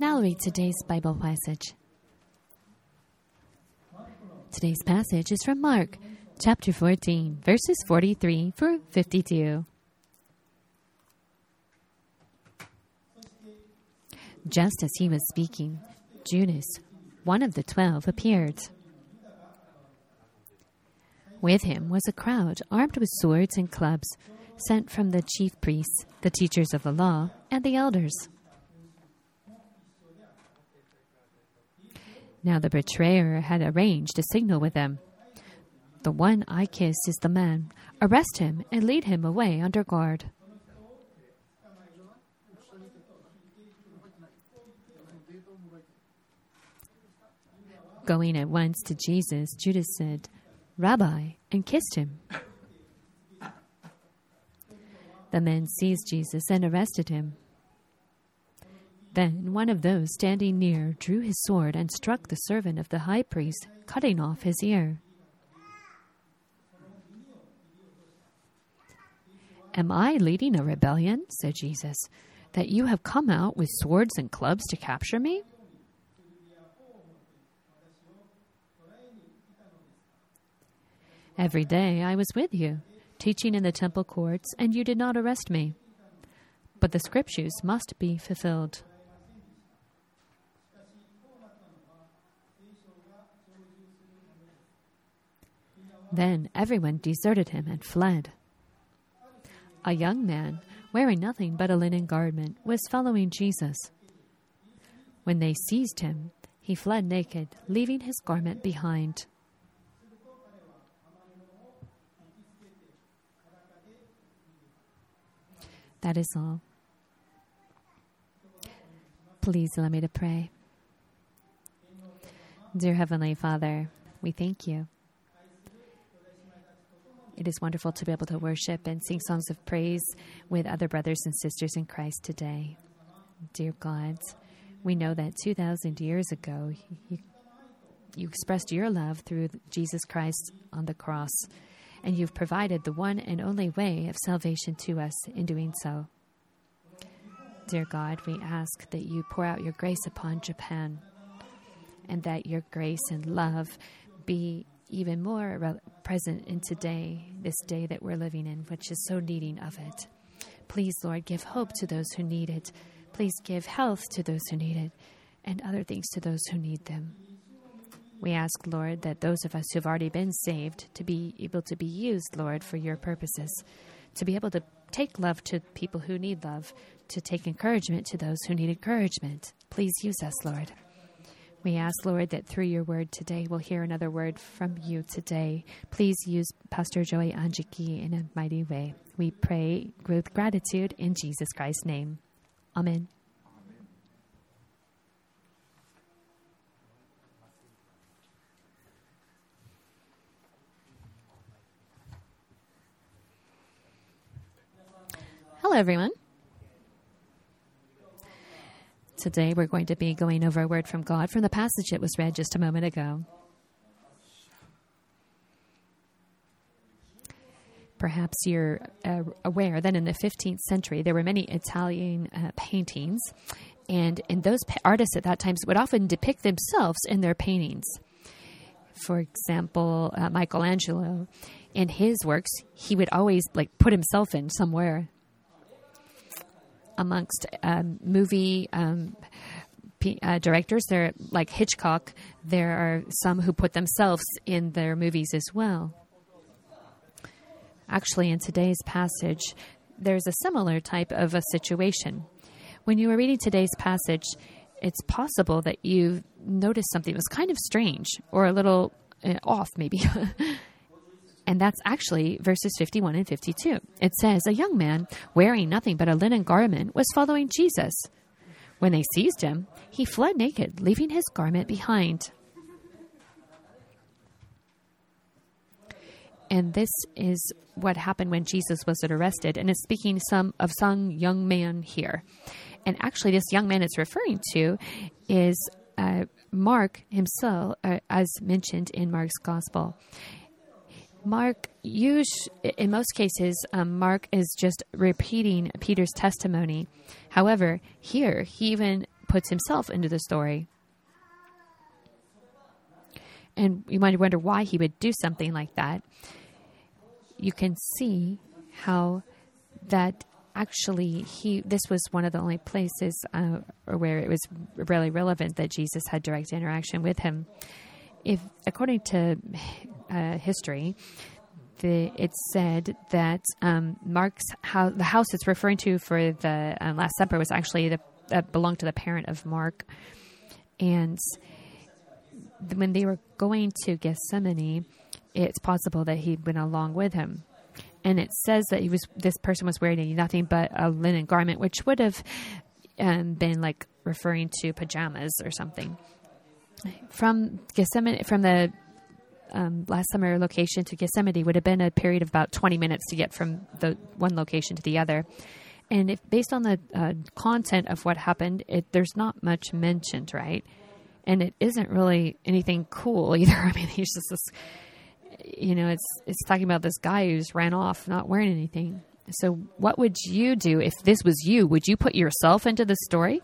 Now read today's Bible passage. Today's passage is from Mark chapter 14, verses 43 through 52. Just as he was speaking, Judas, one of the twelve, appeared. With him was a crowd armed with swords and clubs, sent from the chief priests, the teachers of the law, and the elders. Now the betrayer had arranged a signal with them. The one I kiss is the man. Arrest him and lead him away under guard. Going at once to Jesus, Judas said, Rabbi, and kissed him. The men seized Jesus and arrested him. Then one of those standing near drew his sword and struck the servant of the high priest, cutting off his ear. Am I leading a rebellion, said Jesus, that you have come out with swords and clubs to capture me? Every day I was with you, teaching in the temple courts, and you did not arrest me. But the scriptures must be fulfilled. Then everyone deserted him and fled. A young man, wearing nothing but a linen garment, was following Jesus. When they seized him, he fled naked, leaving his garment behind. That is all. Please allow me to pray. Dear Heavenly Father, we thank you. It is wonderful to be able to worship and sing songs of praise with other brothers and sisters in Christ today. Dear God, we know that 2,000 years ago, you, you expressed your love through Jesus Christ on the cross and you've provided the one and only way of salvation to us in doing so. Dear God, we ask that you pour out your grace upon Japan and that your grace and love be even more re- present in today, this day that we're living in, which is so needing of it. Please, Lord, give hope to those who need it. Please give health to those who need it and other things to those who need them. We ask, Lord, that those of us who've already been saved to be able to be used, Lord, for your purposes, to be able to take love to people who need love, to take encouragement to those who need encouragement. Please use us, Lord. We ask, Lord, that through your word today, we'll hear another word from you today. Please use Pastor Joey Anjiki in a mighty way. We pray with gratitude in Jesus Christ's name. Amen. Hello, everyone. Today we're going to be going over a word from God from the passage that was read just a moment ago. Perhaps you're uh, aware that in the 15th century there were many Italian uh, paintings, and and those pa- artists at that time would often depict themselves in their paintings. For example, uh, Michelangelo, in his works, he would always like put himself in somewhere amongst um, movie um, uh, directors. There, like Hitchcock, there are some who put themselves in their movies as well. Actually, in today's passage, there's a similar type of a situation. When you were reading today's passage, it's possible that you noticed something that was kind of strange or a little uh, off, maybe. And that's actually verses 51 and 52. It says, A young man wearing nothing but a linen garment was following Jesus. When they seized him, he fled naked, leaving his garment behind. And this is what happened when Jesus was arrested. And it's speaking some of some young man here. And actually, this young man it's referring to is uh, Mark himself, uh, as mentioned in Mark's gospel. Mark, use, in most cases, um, Mark is just repeating Peter's testimony. However, here he even puts himself into the story. And you might wonder why he would do something like that. You can see how that actually he this was one of the only places uh, where it was really relevant that Jesus had direct interaction with him. If according to uh, history, the, it said that um, Mark's house, the house it's referring to for the uh, Last Supper was actually the uh, belonged to the parent of Mark, and when they were going to Gethsemane, it's possible that he went along with him. And it says that he was this person was wearing nothing but a linen garment, which would have um, been like referring to pajamas or something. From Gethsemane, from the um, Last Supper location to Gethsemane would have been a period of about 20 minutes to get from the one location to the other. And if, based on the uh, content of what happened, it, there's not much mentioned, right? And it isn't really anything cool either. I mean, he's just this, you know, it's it's talking about this guy who's ran off not wearing anything. So, what would you do if this was you? Would you put yourself into the story?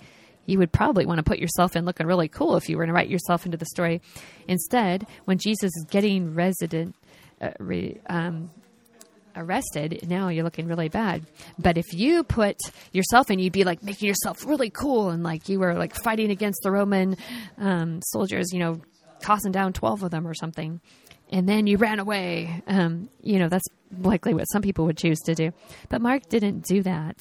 You would probably want to put yourself in looking really cool if you were to write yourself into the story. Instead, when Jesus is getting resident, uh, re, um, arrested, now you're looking really bad. But if you put yourself in, you'd be like making yourself really cool and like you were like fighting against the Roman um, soldiers, you know, tossing down 12 of them or something. And then you ran away. Um, you know, that's likely what some people would choose to do. But Mark didn't do that.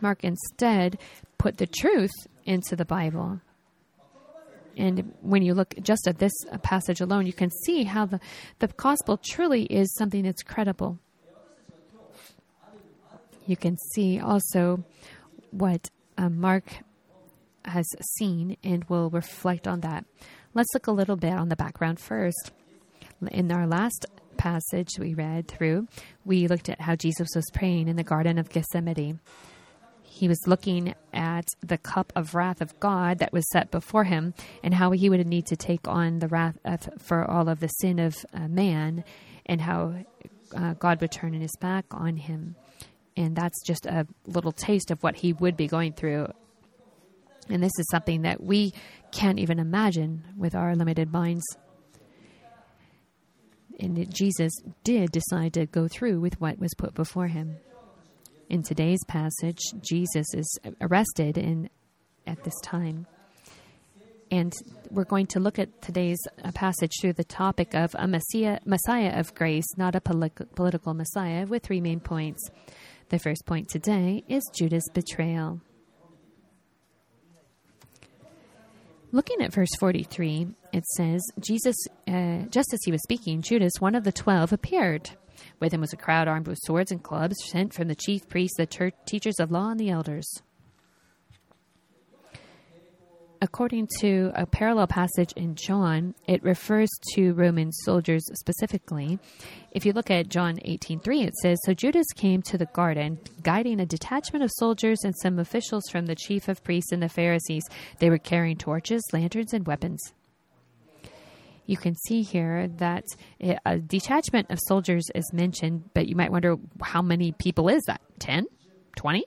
Mark instead put the truth into the Bible. And when you look just at this passage alone, you can see how the, the gospel truly is something that's credible. You can see also what uh, Mark has seen and will reflect on that. Let's look a little bit on the background first. In our last passage we read through, we looked at how Jesus was praying in the Garden of Gethsemane he was looking at the cup of wrath of God that was set before him and how he would need to take on the wrath of, for all of the sin of uh, man and how uh, God would turn his back on him. And that's just a little taste of what he would be going through. And this is something that we can't even imagine with our limited minds. And Jesus did decide to go through with what was put before him. In today's passage, Jesus is arrested in, at this time. And we're going to look at today's uh, passage through the topic of a messiah, messiah of grace, not a political messiah, with three main points. The first point today is Judas' betrayal. Looking at verse 43, it says, Jesus, uh, just as he was speaking, Judas, one of the twelve, appeared. With him was a crowd armed with swords and clubs, sent from the chief priests, the church, teachers of law, and the elders. According to a parallel passage in John, it refers to Roman soldiers specifically. If you look at John 18:3, it says, "So Judas came to the garden, guiding a detachment of soldiers and some officials from the chief of priests and the Pharisees. They were carrying torches, lanterns, and weapons." You can see here that a detachment of soldiers is mentioned, but you might wonder how many people is that? 10? 20?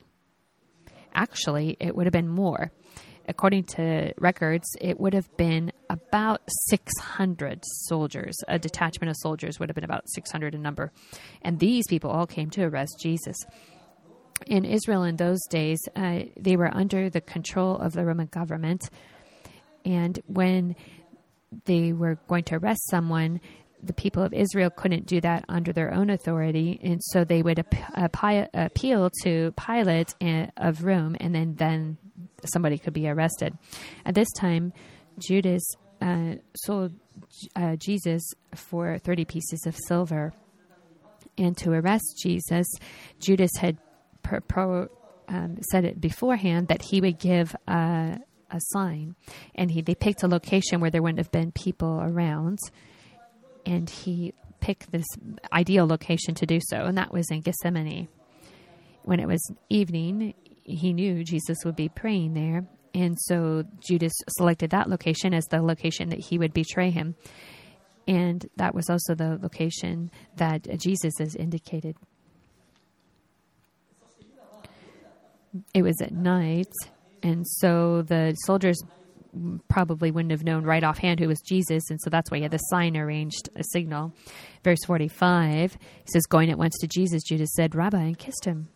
Actually, it would have been more. According to records, it would have been about 600 soldiers. A detachment of soldiers would have been about 600 in number. And these people all came to arrest Jesus. In Israel in those days, uh, they were under the control of the Roman government. And when they were going to arrest someone, the people of Israel couldn't do that under their own authority, and so they would appeal to Pilate of Rome, and then then somebody could be arrested. At this time, Judas uh, sold uh, Jesus for thirty pieces of silver, and to arrest Jesus, Judas had pro, um, said it beforehand that he would give. Uh, a sign, and he they picked a location where there wouldn't have been people around, and he picked this ideal location to do so, and that was in Gethsemane. When it was evening, he knew Jesus would be praying there, and so Judas selected that location as the location that he would betray him. And that was also the location that Jesus has indicated. It was at night, And so the soldiers probably wouldn't have known right offhand who was Jesus, and so that's why he had the sign arranged, a signal. Verse 45 says, Going at once to Jesus, Judas said, Rabbi, and kissed him.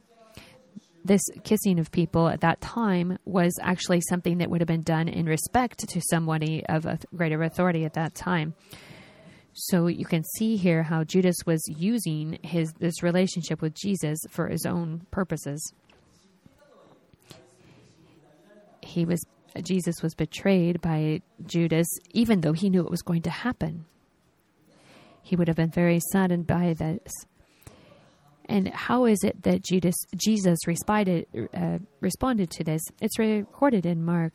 This kissing of people at that time was actually something that would have been done in respect to somebody of a greater authority at that time. So you can see here how Judas was using his this relationship with Jesus for his own purposes. He was Jesus was betrayed by Judas even though he knew it was going to happen. He would have been very saddened by this. And how is it that Judas Jesus responded uh, responded to this? It's recorded in Mark.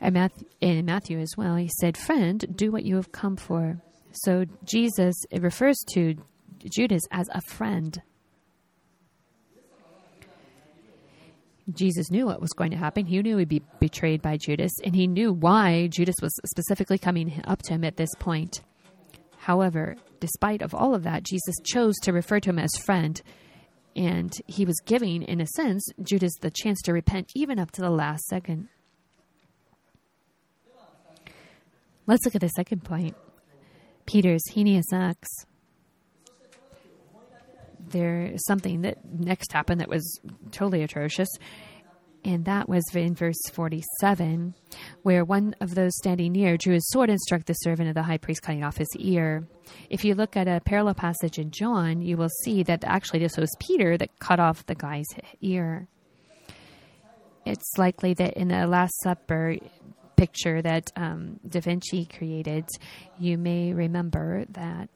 And Matthew, in Matthew as well, he said, Friend, do what you have come for. So Jesus it refers to Judas as a friend. Jesus knew what was going to happen. He knew he'd be betrayed by Judas, and he knew why Judas was specifically coming up to him at this point. However, despite of all of that, Jesus chose to refer to him as friend, and he was giving, in a sense, Judas the chance to repent even up to the last second. Let's look at the second point. Peter's heinous acts. There's something that next happened that was totally atrocious. And that was in verse 47, where one of those standing near drew his sword and struck the servant of the high priest, cutting off his ear. If you look at a parallel passage in John, you will see that actually this was Peter that cut off the guy's ear. It's likely that in the Last Supper, picture that um, Da Vinci created, you may remember that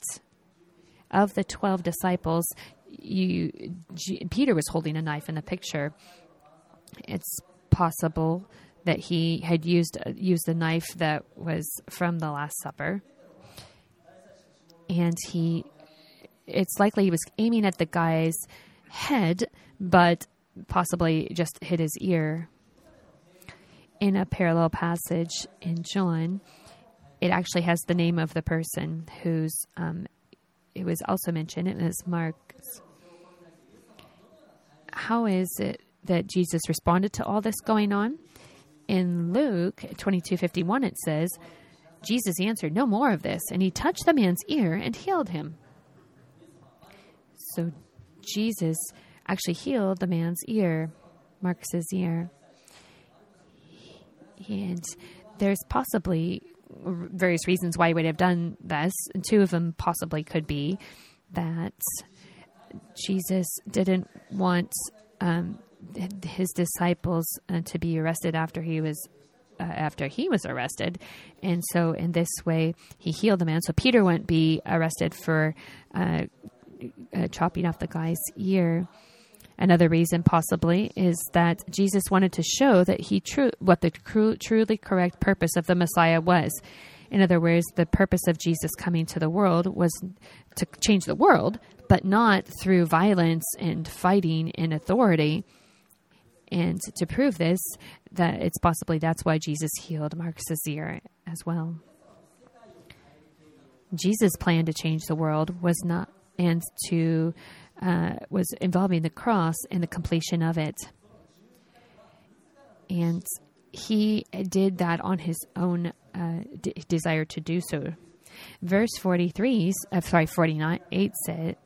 of the 12 disciples, you, G, Peter was holding a knife in the picture. It's possible that he had used used a knife that was from the Last Supper, and he. It's likely he was aiming at the guy's head, but possibly just hit his ear in a parallel passage in John, it actually has the name of the person who's um, it was also mentioned. It was Mark. How is it that Jesus responded to all this going on? In Luke twenty two fifty one, it says, Jesus answered, "No more of this," and he touched the man's ear and healed him. So Jesus actually healed the man's ear, Malchus's ear. And there's possibly various reasons why he would have done this. Two of them possibly could be that Jesus didn't want um, his disciples uh, to be arrested after he was uh, after he was arrested, and so in this way he healed the man. So Peter wouldn't be arrested for uh, uh chopping off the guy's ear. Another reason, possibly, is that Jesus wanted to show that he true what the truly correct purpose of the Messiah was. In other words, the purpose of Jesus coming to the world was to change the world, but not through violence and fighting and authority. And to prove this, that it's possibly that's why Jesus healed Malchus's ear as well. Jesus' plan to change the world was not and to uh, was involving the cross and the completion of it. And he did that on his own uh, d- desire to do so. Verse 43, uh, sorry, 49, 8 said,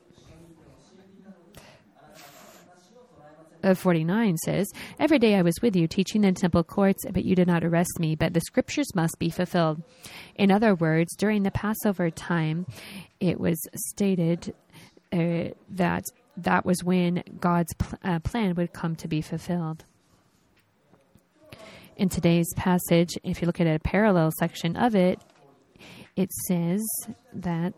uh, 49 says, Every day I was with you teaching in temple courts, but you did not arrest me, but the scriptures must be fulfilled. In other words, during the Passover time, it was stated uh, that that was when God's pl- uh, plan would come to be fulfilled. In today's passage, if you look at a parallel section of it, it says that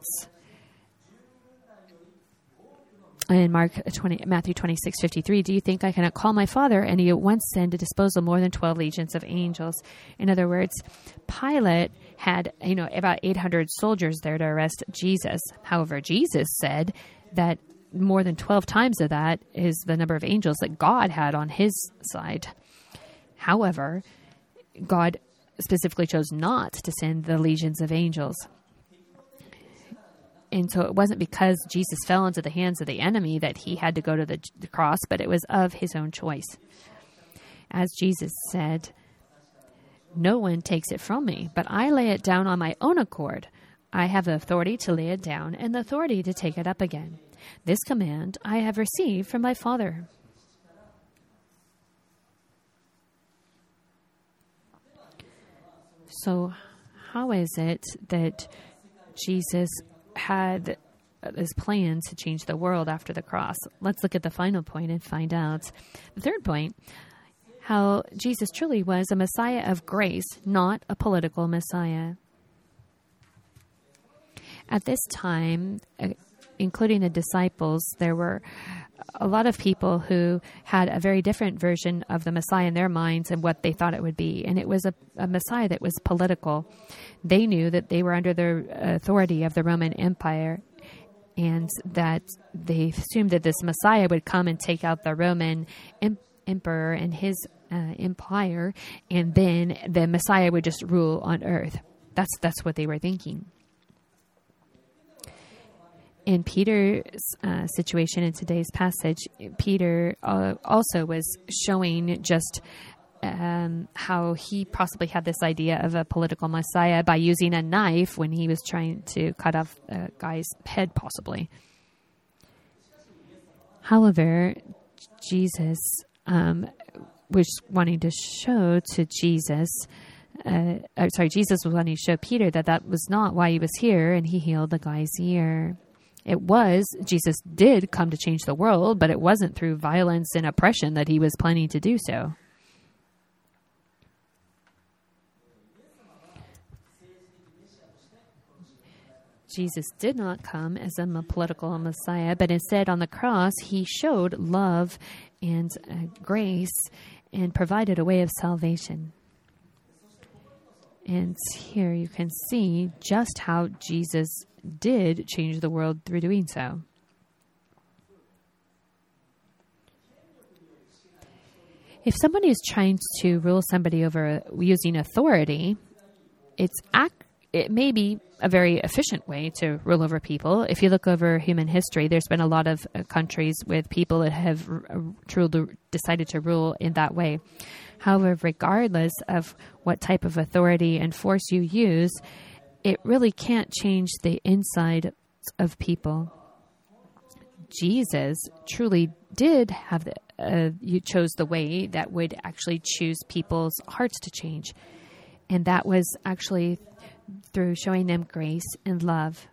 in Mark 20, Matthew 26, 53, do you think I cannot call my father and he at once send to disposal more than 12 legions of angels? In other words, Pilate had, you know, about 800 soldiers there to arrest Jesus. However, Jesus said that more than 12 times of that is the number of angels that God had on his side. However, God specifically chose not to send the legions of angels. And so it wasn't because Jesus fell into the hands of the enemy that he had to go to the, the cross, but it was of his own choice. As Jesus said, No one takes it from me, but I lay it down on my own accord. I have the authority to lay it down and the authority to take it up again. This command I have received from my Father. So, how is it that Jesus had his plan to change the world after the cross? Let's look at the final point and find out. The third point how Jesus truly was a Messiah of grace, not a political Messiah. At this time, uh, including the disciples, there were a lot of people who had a very different version of the Messiah in their minds and what they thought it would be. And it was a, a Messiah that was political. They knew that they were under the authority of the Roman Empire and that they assumed that this Messiah would come and take out the Roman em- emperor and his uh, empire, and then the Messiah would just rule on earth. That's that's what they were thinking in Peter's uh, situation in today's passage, Peter uh, also was showing just um, how he possibly had this idea of a political messiah by using a knife when he was trying to cut off a guy's head, possibly. However, Jesus um, was wanting to show to Jesus. Uh, sorry, Jesus was wanting to show Peter that that was not why he was here, and he healed the guy's ear. It was, Jesus did come to change the world, but it wasn't through violence and oppression that he was planning to do so. Jesus did not come as a political Messiah, but instead on the cross, he showed love and uh, grace and provided a way of salvation. And here you can see just how Jesus did change the world through doing so. If somebody is trying to rule somebody over using authority, it's act, it may be a very efficient way to rule over people. If you look over human history, there's been a lot of uh, countries with people that have uh, truly decided to rule in that way. However, regardless of what type of authority and force you use, it really can't change the inside of people. Jesus truly did have the, uh, you chose the way that would actually choose people's hearts to change. And that was actually through showing them grace and love.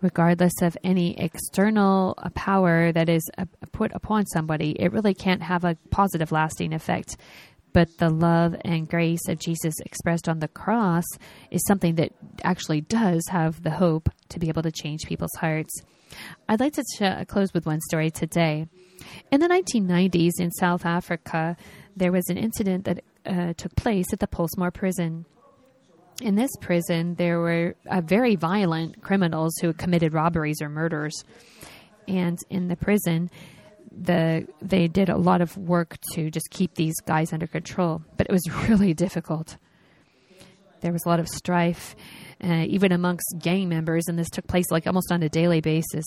Regardless of any external power that is uh, put upon somebody, it really can't have a positive, lasting effect but the love and grace of Jesus expressed on the cross is something that actually does have the hope to be able to change people's hearts. I'd like to ch- close with one story today. In the 1990s in South Africa, there was an incident that uh, took place at the Pollsmoor prison. In this prison, there were uh, very violent criminals who committed robberies or murders. And in the prison, the they did a lot of work to just keep these guys under control, but it was really difficult. There was a lot of strife, uh, even amongst gang members, and this took place like almost on a daily basis.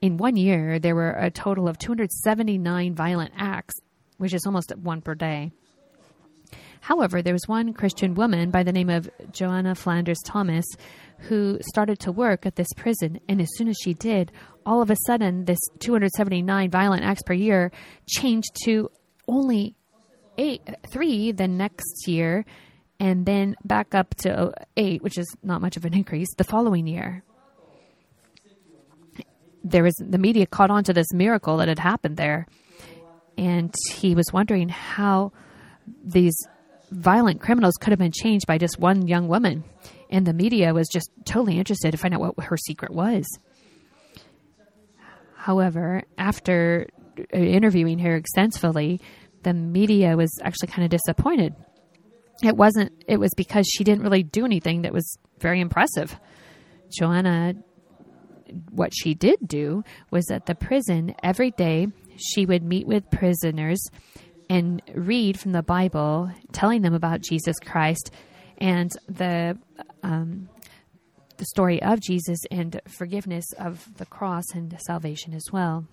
In one year, there were a total of 279 violent acts, which is almost one per day. However, there was one Christian woman by the name of Joanna Flanders Thomas who started to work at this prison. And as soon as she did, all of a sudden, this 279 violent acts per year changed to only eight, three the next year, and then back up to oh, eight, which is not much of an increase, the following year. There was the media caught on to this miracle that had happened there, and he was wondering how these violent criminals could have been changed by just one young woman and the media was just totally interested to find out what her secret was. However, after interviewing her extensively, the media was actually kind of disappointed. It wasn't, it was because she didn't really do anything that was very impressive. Joanna, what she did do was at the prison every day, she would meet with prisoners and read from the Bible, telling them about Jesus Christ and the um, the story of Jesus and forgiveness of the cross and salvation as well.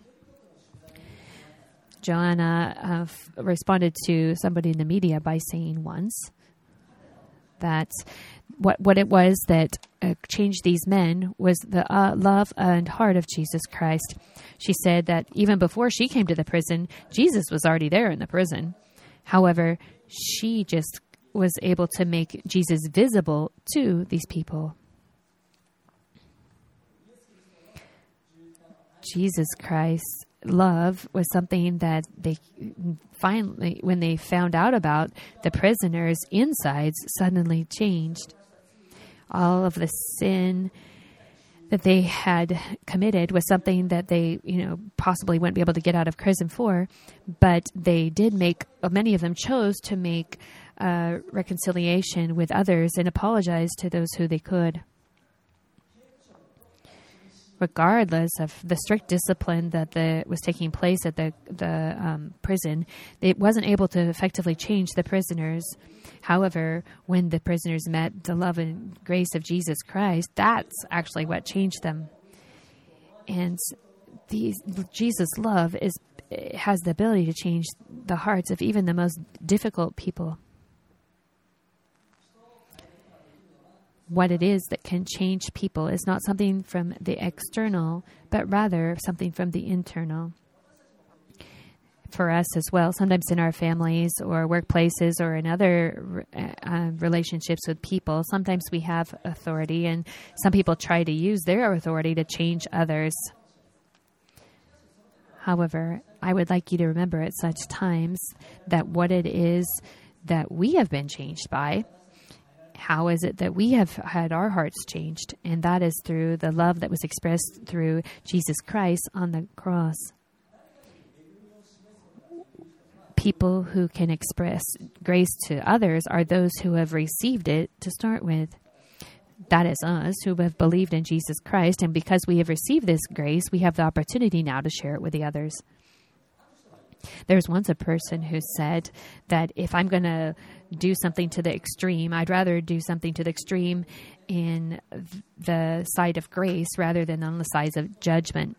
Joanna uh, f- responded to somebody in the media by saying once that what what it was that uh, changed these men was the uh, love and heart of Jesus Christ. She said that even before she came to the prison, Jesus was already there in the prison. However, she just was able to make Jesus visible to these people. Jesus Christ love was something that they finally, when they found out about, the prisoners' insides suddenly changed. All of the sin that they had committed was something that they, you know, possibly wouldn't be able to get out of prison for, but they did make, many of them chose to make uh, reconciliation with others and apologize to those who they could regardless of the strict discipline that the, was taking place at the the um, prison, it wasn't able to effectively change the prisoners. However, when the prisoners met the love and grace of Jesus Christ, that's actually what changed them. And Jesus' love is has the ability to change the hearts of even the most difficult people. What it is that can change people is not something from the external, but rather something from the internal. For us as well, sometimes in our families or workplaces or in other uh, relationships with people, sometimes we have authority, and some people try to use their authority to change others. However, I would like you to remember at such times that what it is that we have been changed by how is it that we have had our hearts changed? And that is through the love that was expressed through Jesus Christ on the cross. People who can express grace to others are those who have received it to start with. That is us who have believed in Jesus Christ. And because we have received this grace, we have the opportunity now to share it with the others. There was once a person who said that if I'm going to do something to the extreme, I'd rather do something to the extreme in the side of grace rather than on the side of judgment.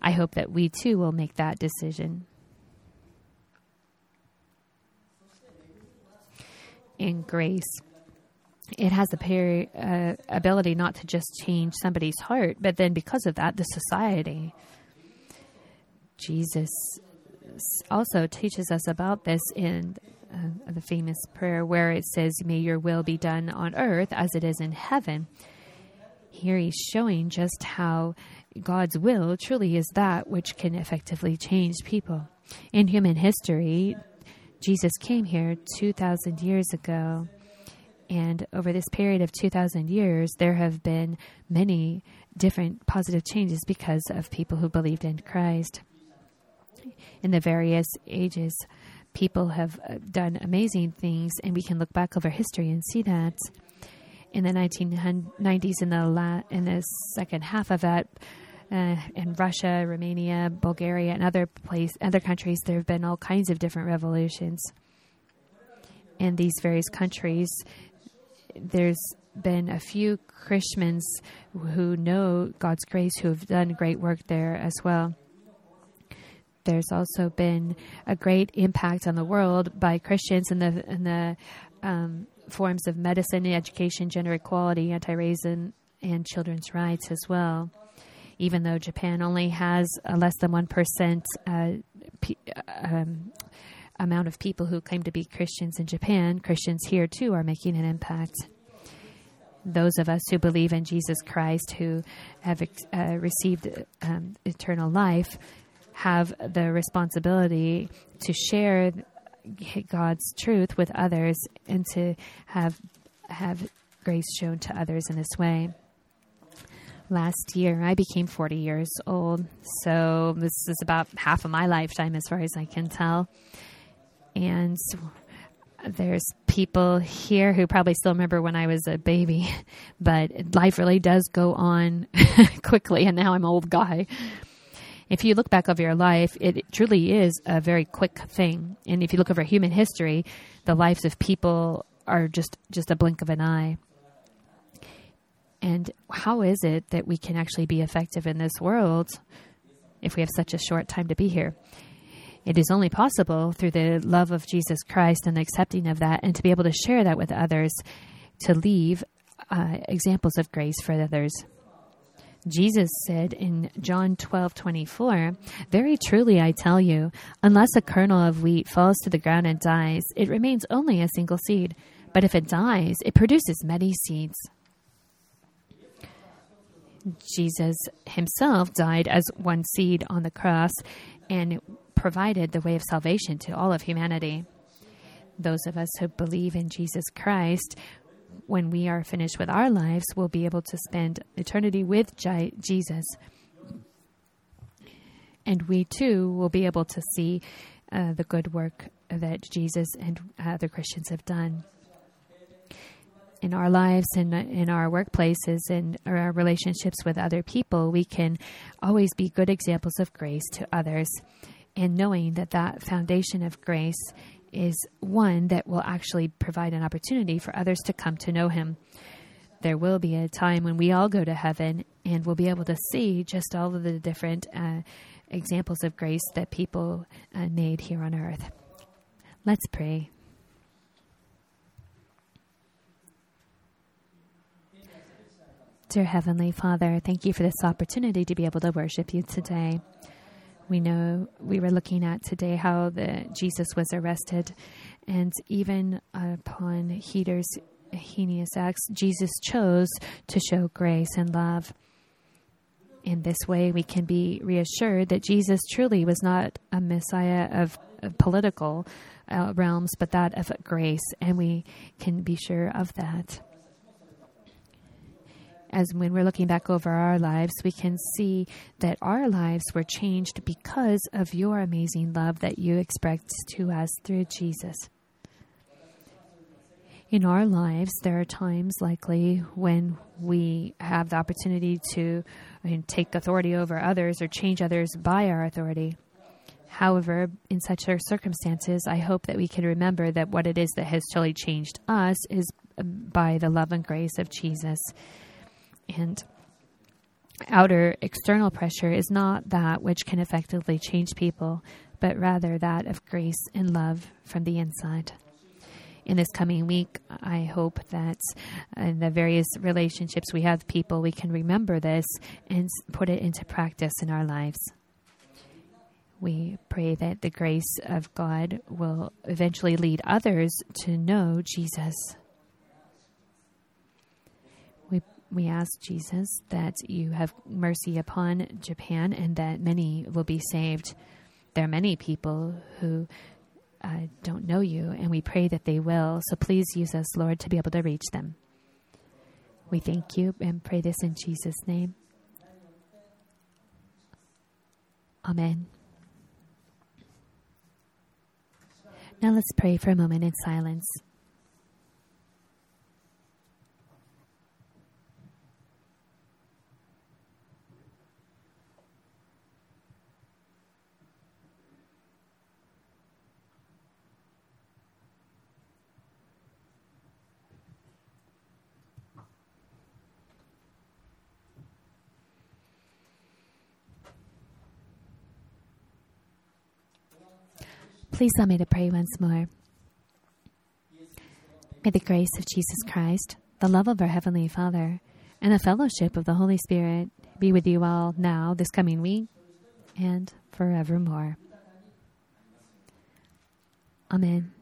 I hope that we too will make that decision. In grace, it has the uh, ability not to just change somebody's heart, but then because of that, the society. Jesus also teaches us about this in uh, the famous prayer where it says, May your will be done on earth as it is in heaven. Here he's showing just how God's will truly is that which can effectively change people. In human history, Jesus came here 2,000 years ago. And over this period of 2,000 years, there have been many different positive changes because of people who believed in Christ in the various ages. People have uh, done amazing things, and we can look back over history and see that. In the 1990s, in the la- in the second half of that, uh, in Russia, Romania, Bulgaria, and other place, other countries, there have been all kinds of different revolutions. In these various countries, there's been a few Christians who know God's grace who have done great work there as well there's also been a great impact on the world by Christians in the in the um, forms of medicine, education, gender equality, anti-racism, and children's rights as well. Even though Japan only has a less than one percent uh, um, amount of people who claim to be Christians in Japan, Christians here too are making an impact. Those of us who believe in Jesus Christ, who have uh, received um, eternal life, have the responsibility to share God's truth with others and to have have grace shown to others in this way. Last year, I became 40 years old, so this is about half of my lifetime as far as I can tell. And there's people here who probably still remember when I was a baby, but life really does go on quickly, and now I'm old guy if you look back over your life, it truly is a very quick thing. And if you look over human history, the lives of people are just just a blink of an eye. And how is it that we can actually be effective in this world if we have such a short time to be here? It is only possible through the love of Jesus Christ and the accepting of that, and to be able to share that with others, to leave uh, examples of grace for others. Jesus said in John 12 24, Very truly I tell you, unless a kernel of wheat falls to the ground and dies, it remains only a single seed. But if it dies, it produces many seeds. Jesus himself died as one seed on the cross and provided the way of salvation to all of humanity. Those of us who believe in Jesus Christ, when we are finished with our lives, we'll be able to spend eternity with Jesus. And we too will be able to see uh, the good work that Jesus and other Christians have done in our lives and in our workplaces and our relationships with other people, we can always be good examples of grace to others. And knowing that that foundation of grace is one that will actually provide an opportunity for others to come to know Him. There will be a time when we all go to heaven and we'll be able to see just all of the different uh, examples of grace that people uh, made here on earth. Let's pray. Dear Heavenly Father, thank you for this opportunity to be able to worship you today. We know we were looking at today how the Jesus was arrested, and even upon Peter's heinous acts, Jesus chose to show grace and love. In this way, we can be reassured that Jesus truly was not a Messiah of, of political uh, realms, but that of grace, and we can be sure of that as when we're looking back over our lives, we can see that our lives were changed because of your amazing love that you expressed to us through Jesus. In our lives, there are times likely when we have the opportunity to I mean, take authority over others or change others by our authority. However, in such circumstances, I hope that we can remember that what it is that has truly changed us is by the love and grace of Jesus. And outer external pressure is not that which can effectively change people, but rather that of grace and love from the inside. In this coming week, I hope that in the various relationships we have with people, we can remember this and put it into practice in our lives. We pray that the grace of God will eventually lead others to know Jesus. We ask Jesus that you have mercy upon Japan and that many will be saved. There are many people who uh, don't know you, and we pray that they will. So please use us, Lord, to be able to reach them. We thank you and pray this in Jesus' name. Amen. Now let's pray for a moment in silence. Please allow me to pray once more. May the grace of Jesus Christ, the love of our Heavenly Father, and the fellowship of the Holy Spirit be with you all now, this coming week, and forevermore. Amen.